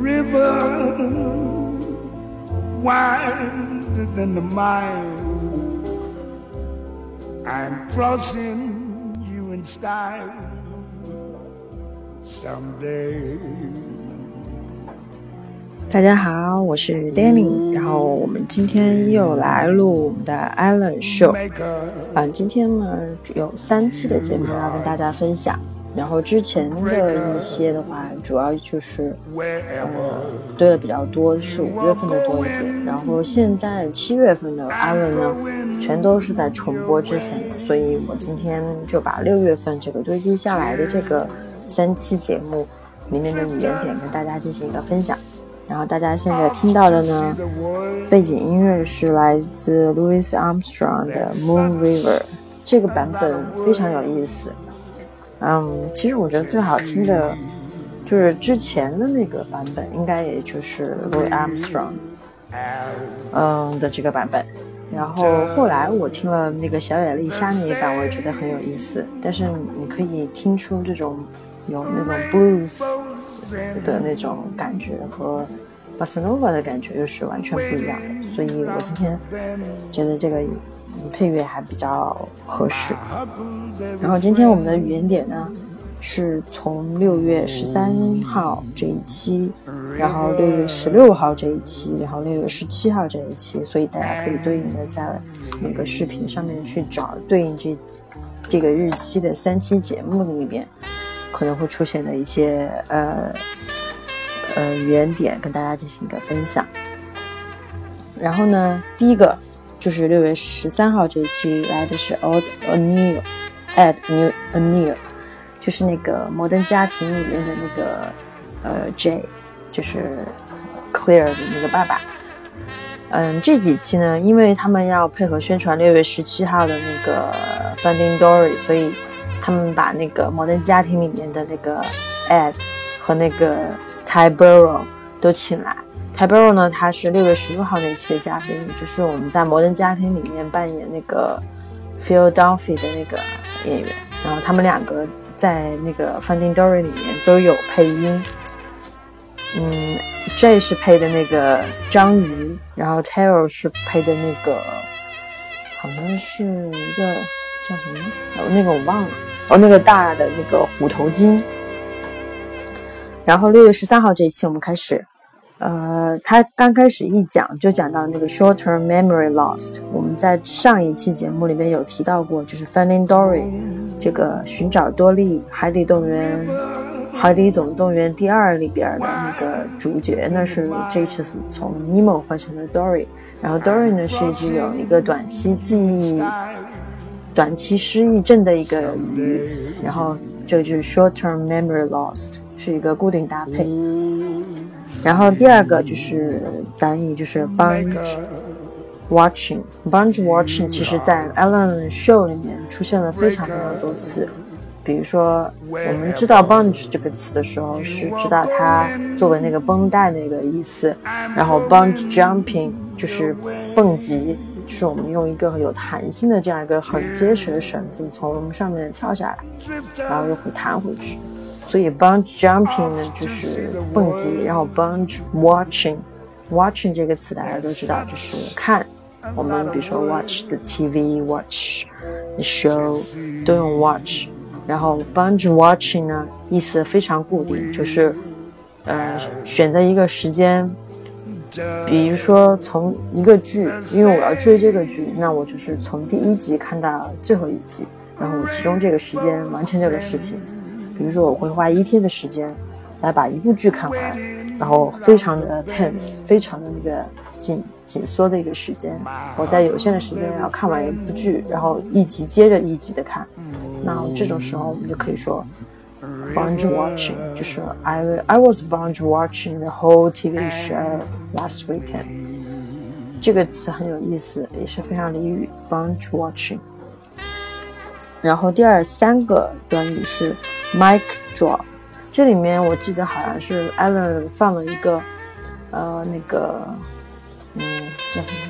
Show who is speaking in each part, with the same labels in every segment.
Speaker 1: river wider than the mile. I'm crossing you in style someday. 大家好，我是 Danny，然后我们今天又来录我们的 Allen Show。嗯，今天呢有三期的节目要跟大家分享。然后之前的一些的话，主要就是呃堆的比较多，是五月份的多一点。然后现在七月份的 Allen 呢，全都是在重播之前的，所以我今天就把六月份这个堆积下来的这个三期节目里面的语言点跟大家进行一个分享。然后大家现在听到的呢，背景音乐是来自 Louis Armstrong 的 Moon River，这个版本非常有意思。嗯，其实我觉得最好听的，就是之前的那个版本，应该也就是 Louis Armstrong，嗯的这个版本。然后后来我听了那个小野丽莎那一版，我也觉得很有意思。但是你可以听出这种有那种 blues。的那种感觉和 Buscova 的感觉又是完全不一样的，所以我今天觉得这个配乐还比较合适。然后今天我们的语言点呢，是从六月十三号这一期，然后六月十六号这一期，然后六月十七号这一期，所以大家可以对应的在那个视频上面去找对应这这个日期的三期节目里边。可能会出现的一些呃呃语言点，跟大家进行一个分享。然后呢，第一个就是六月十三号这一期来的是 Odd O'Neill，Ed New O'Neill，就是那个《摩登家庭》里面的那个呃 J，就是 Clear 的那个爸爸。嗯，这几期呢，因为他们要配合宣传六月十七号的那个 Finding Dory，所以。他们把那个《摩登家庭》里面的那个 Ed 和那个 Ty Burrow 都请来。Ty Burrow 呢，他是六月十六号那期的嘉宾，就是我们在《摩登家庭》里面扮演那个 Phil Dunphy 的那个演员。然后他们两个在那个《Finding Dory》里面都有配音。嗯，J 是配的那个章鱼，然后 Taylor 是配的那个，好像是一个叫什么？哦，那个我忘了。哦，那个大的那个虎头鲸。然后六月十三号这一期我们开始，呃，他刚开始一讲就讲到那个 short-term memory lost。我们在上一期节目里面有提到过，就是 Finding Dory 这个寻找多利海底动员海底总动员第二里边的那个主角呢是这次从 Nemo 换成了 Dory。然后 Dory 呢是一只有一个短期记忆。短期失忆症的一个鱼，然后这就是 short-term memory lost，是一个固定搭配。然后第二个就是单译，就是 binge watching。binge watching 其实在 Ellen Show 里面出现了非常非常多次。比如说，我们知道 bunge 这个词的时候，是知道它作为那个绷带那个意思。然后 bunge jumping 就是蹦极。就是我们用一个有弹性的这样一个很结实的绳子从上面跳下来，然后又会弹回去。所以 bunch jumping 呢就是蹦极，然后 bunch watching，watching 这个词大家都知道就是看。我们比如说 watch the TV，watch the show 都用 watch。然后 bunch watching 呢意思非常固定，就是呃选择一个时间。比如说，从一个剧，因为我要追这个剧，那我就是从第一集看到最后一集，然后我集中这个时间完成这个事情。比如说，我会花一天的时间来把一部剧看完，然后非常的 tense，非常的那个紧紧缩的一个时间，我在有限的时间要看完一部剧，然后一集接着一集的看。那这种时候，我们就可以说。binge watching，就是 I I was binge watching the whole TV show last weekend。这个词很有意思，也是非常俚语，binge watching。然后第二三个短语是 mic drop，这里面我记得好像是 Alan 放了一个，呃，那个，嗯，叫什么？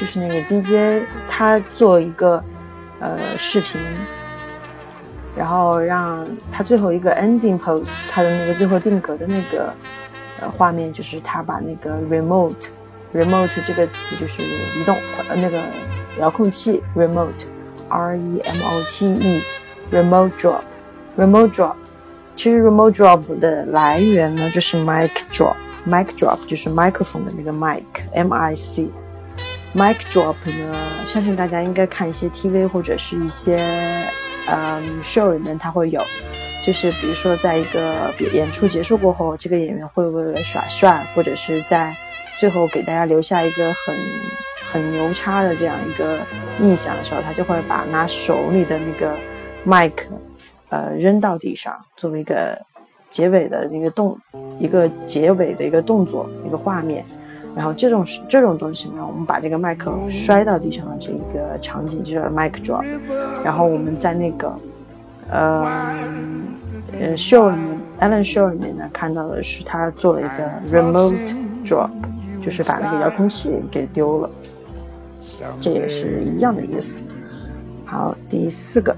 Speaker 1: 就是那个 DJ，他做一个呃视频。然后让他最后一个 ending pose，他的那个最后定格的那个呃画面，就是他把那个 remote，remote 这个词就是移动呃那个遥控器 remote，R-E-M-O-T-E，remote drop，remote drop，其实 remote drop 的来源呢就是 mic drop，mic drop 就是麦克风的那个 mic，m i c。mic drop 呢，相信大家应该看一些 TV 或者是一些嗯 show 里面，它会有，就是比如说在一个演出结束过后，这个演员会为了耍帅，或者是在最后给大家留下一个很很牛叉的这样一个印象的时候，他就会把拿手里的那个 mic 呃扔到地上，作为一个结尾的一个动一个结尾的一个动作一个画面。然后这种这种东西呢，我们把这个麦克摔到地上的这一个场景就叫 mic drop。然后我们在那个呃呃 show 里面，Alan show 里面呢看到的是他做了一个 remote drop，就是把那个遥控器给丢了，这也是一样的意思。好，第四个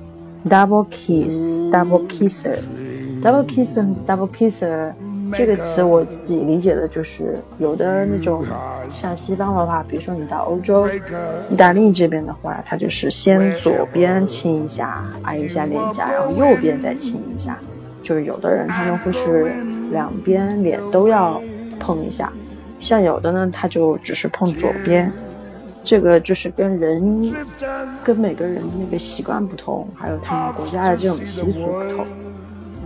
Speaker 1: double kiss，double kisser，double kisser，double kisser。这个词我自己理解的就是有的那种像西方的话，比如说你到欧洲、意大利这边的话，它就是先左边亲一下，挨一下脸颊，然后右边再亲一下。就是有的人他们会是两边脸都要碰一下，像有的呢他就只是碰左边。这个就是跟人跟每个人的那个习惯不同，还有他们国家的这种习俗不同。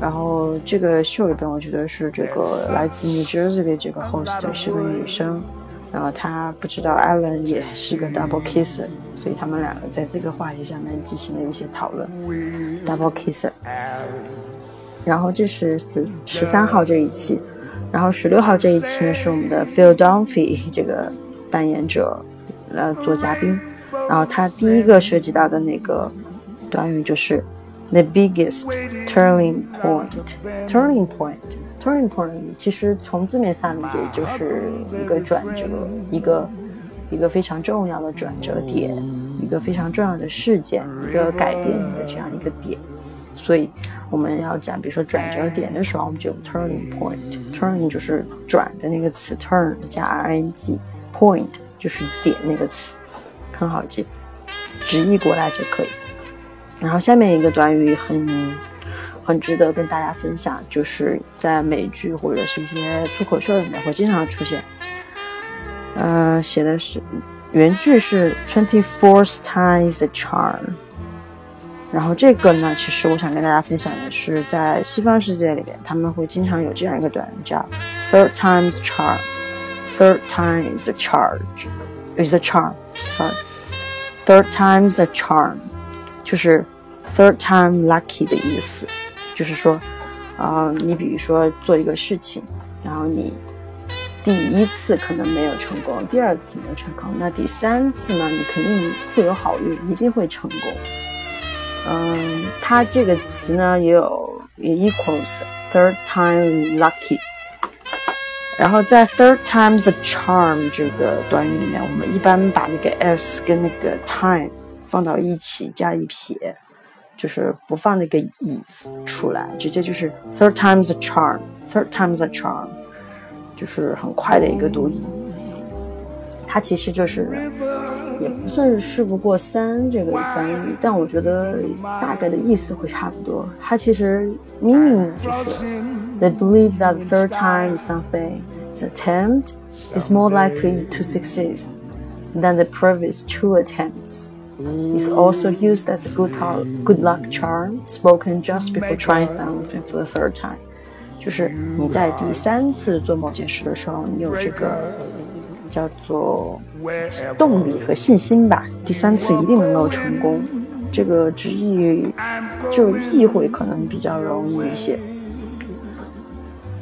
Speaker 1: 然后这个秀里边，我觉得是这个来自 New Jersey 的这个 host 是个女生，然后她不知道 Alan 也是个 double kisser，所以他们两个在这个话题上面进行了一些讨论。double kisser。然后这是十十三号这一期，然后十六号这一期呢是我们的 Phil Dunphy 这个扮演者来做嘉宾，然后他第一个涉及到的那个短语就是。The biggest turning point, turning point, turning point，其实从字面上理解就是一个转折，一个一个非常重要的转折点，一个非常重要的事件，一个改变的这样一个点。所以我们要讲，比如说转折点的时候，我们就 turning point。turning 就是转的那个词，turn 加 ing，point 就是点那个词，很好记，直译过来就可以。然后下面一个短语很很值得跟大家分享，就是在美剧或者是一些脱口秀里面会经常出现。呃，写的是原句是 twenty fourth times a charm。然后这个呢，其实我想跟大家分享的是，在西方世界里边，他们会经常有这样一个短语叫 third times charm。Third time is a charge is a charm。Sorry。Third times a charm，就是。Third time lucky 的意思，就是说，啊，你比如说做一个事情，然后你第一次可能没有成功，第二次没有成功，那第三次呢，你肯定会有好运，一定会成功。嗯，它这个词呢也有也 equals third time lucky。然后在 third time's a charm 这个短语里面，我们一般把那个 s 跟那个 time 放到一起加一撇。就是不放那个 is 出来，直接就是 third time's a charm，third time's a charm，就是很快的一个读音。它其实就是也不算是事不过三这个翻译，但我觉得大概的意思会差不多。它其实 meaning 就是 they believe that third time something is attempt is more likely to succeed than the previous two attempts. is also used as a good, good luck charm, spoken just before trying something for the third time. 就是你在第三次做某件事的时候，你有这个叫做动力和信心吧。第三次一定能够成功。这个直译就意会可能比较容易一些。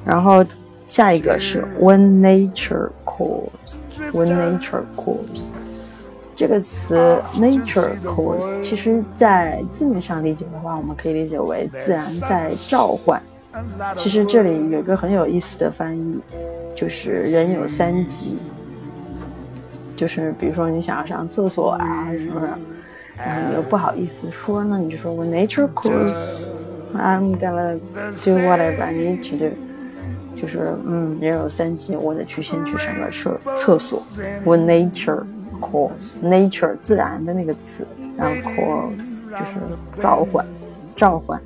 Speaker 1: 然后下一个是 When nature calls，When nature calls。这个词 nature calls，其实在字面上理解的话，我们可以理解为自然在召唤。其实这里有一个很有意思的翻译，就是人有三急，就是比如说你想要上厕所啊，是不是？然后你又不好意思说呢，你就说 when nature calls I'm gonna do whatever I need to do。就是嗯，人有三急，我得去先去上个厕厕所。When nature calls, nature 自然的那个词，然后 calls 就是召唤，召唤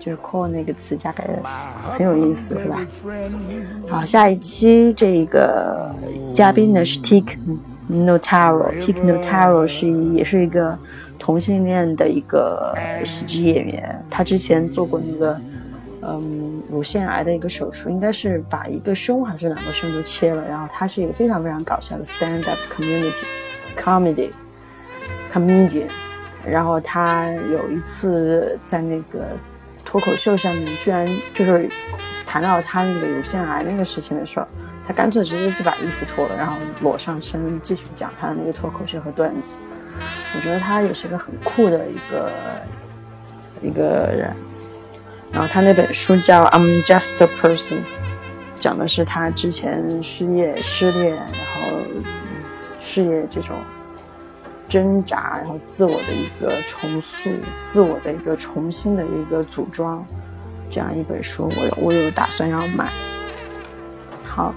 Speaker 1: 就是 call 那个词加个 s，很有意思，是吧？好，下一期这个嘉宾呢是 Tik Notaro，Tik Notaro 是一也是一个同性恋的一个喜剧演员，他之前做过那个。嗯，乳腺癌的一个手术，应该是把一个胸还是两个胸都切了。然后他是一个非常非常搞笑的 stand up community comedy comedian。然后他有一次在那个脱口秀上面，居然就是谈到他那个乳腺癌那个事情的时候，他干脆直接就把衣服脱了，然后裸上身继续讲他的那个脱口秀和段子。我觉得他也是个很酷的一个一个人。然后他那本书叫《I'm Just a Person》，讲的是他之前失业、失恋，然后事业这种挣扎，然后自我的一个重塑、自我的一个重新的一个组装，这样一本书，我有我有打算要买。好，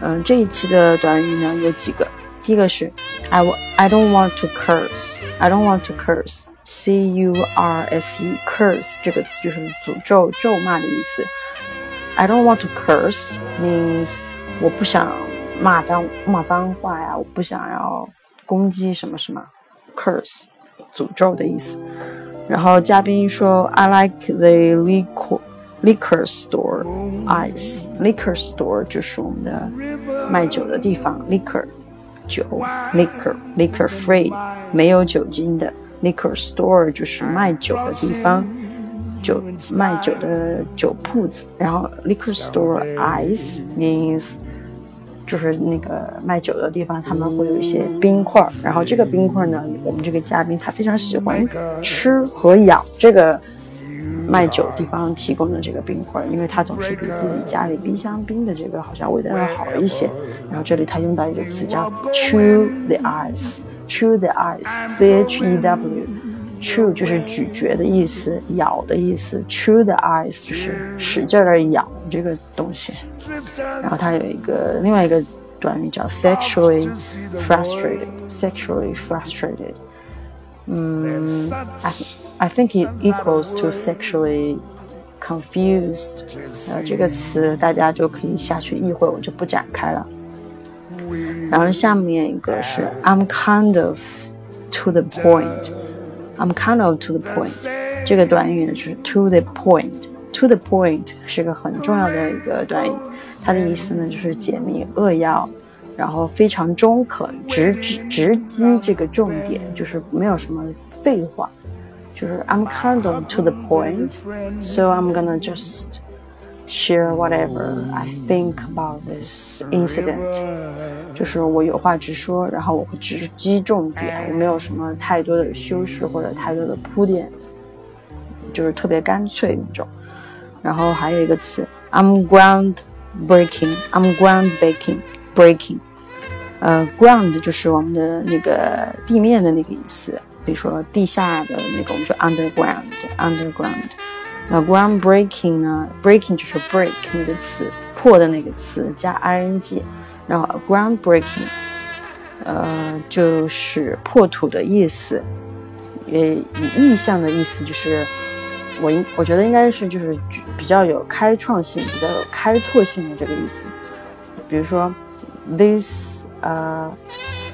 Speaker 1: 嗯，这一期的短语呢有几个，第一个是 I I don't want to curse，I don't want to curse。c u r s e curse 这个词就是诅咒、咒骂的意思。I don't want to curse means 我不想骂脏骂脏话呀，我不想要攻击什么什么。curse 诅咒的意思。然后嘉宾说，I like the liquor liquor store ice liquor store 就是我们的卖酒的地方，liquor 酒，liquor liquor free 没有酒精的。 Liquor store 就是卖酒的地方，酒卖酒的酒铺子。然后 liquor store ice means 就是那个卖酒的地方，他们会有一些冰块。然后这个冰块呢，我们这个嘉宾他非常喜欢吃和咬这个卖酒地方提供的这个冰块，因为他总是比自己家里冰箱冰的这个好像味道要好一些。然后这里他用到一个词叫 chew the ice。Chew the ice，C H E W，chew 就是咀嚼的意思，咬的意思。Chew the ice 就是使劲的咬这个东西。然后它有一个另外一个短语叫 sexually frustrated，sexually frustrated。嗯，I I think it equals to sexually confused。呃，这个词大家就可以下去意会，我就不展开了。 然后下面一个是 I'm kind of to the point。I'm kind of to the point。这个短语呢就是 to the point。to the point 是个很重要的一个短语，它的意思呢就是解密扼要，然后非常中肯，直直直击这个重点，就是没有什么废话。就是 I'm kind of to the point, so I'm gonna just share whatever I think about this incident，就是我有话直说，然后我会直击重点，我没有什么太多的修饰或者太多的铺垫，就是特别干脆那种。然后还有一个词，I'm ground breaking，I'm ground breaking，breaking，呃，ground 就是我们的那个地面的那个意思，比如说地下的那个，我们就 underground，underground。那 groundbreaking 呢？breaking 就是 break 那个词，破的那个词加 ing，然后 groundbreaking，呃，就是破土的意思。呃，以意象的意思就是，我应我觉得应该是就是比较有开创性、比较有开拓性的这个意思。比如说，this 呃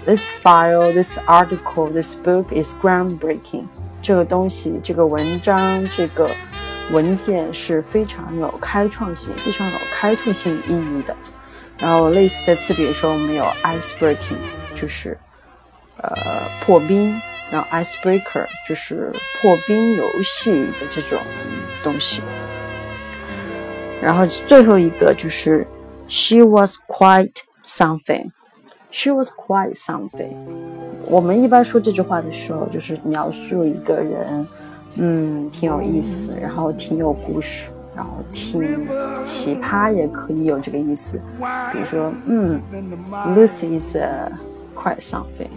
Speaker 1: ，this file, this article, this book is groundbreaking。这个东西，这个文章，这个。文件是非常有开创性、非常有开拓性意义的。然后类似的词，比如说我们有 ice breaking，就是呃破冰，然后 ice breaker 就是破冰游戏的这种东西。然后最后一个就是 she was quite something，she was quite something。我们一般说这句话的时候，就是描述一个人。嗯，挺有意思，然后挺有故事，然后挺奇葩，也可以有这个意思。比如说，嗯，Lucy is quite something。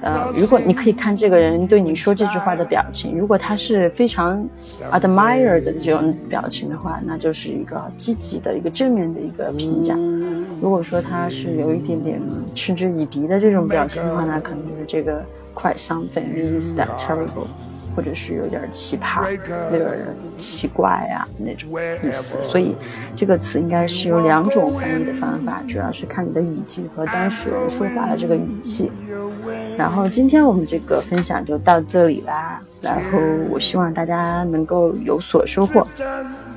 Speaker 1: 呃，如果你可以看这个人对你说这句话的表情，如果他是非常 admire 的这种表情的话，那就是一个积极的一个正面的一个评价。如果说他是有一点点嗤之以鼻的这种表情的话，那可能就是这个 quite something is that terrible。或者是有点奇葩、有点奇怪啊那种意思，所以这个词应该是有两种翻译的方法，主要是看你的语境和当事人说话的这个语气。然后今天我们这个分享就到这里啦，然后我希望大家能够有所收获，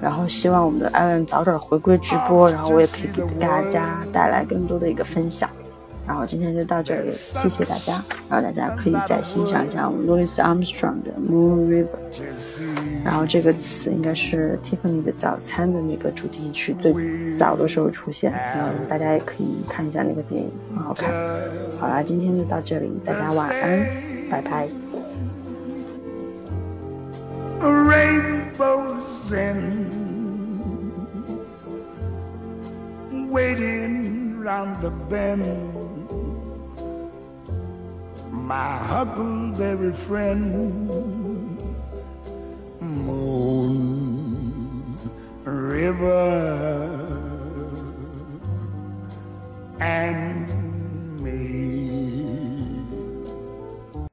Speaker 1: 然后希望我们的艾伦早点回归直播，然后我也可以给大家带来更多的一个分享。然后今天就到这里，谢谢大家。然后大家可以再欣赏一下我们 Louis Armstrong 的 Moon River。然后这个词应该是 Tiffany 的早餐的那个主题曲最早的时候出现。然后大家也可以看一下那个电影，很好看。好啦，今天就到这里，大家晚安，拜拜。My huckleberry friend, Moon River, and.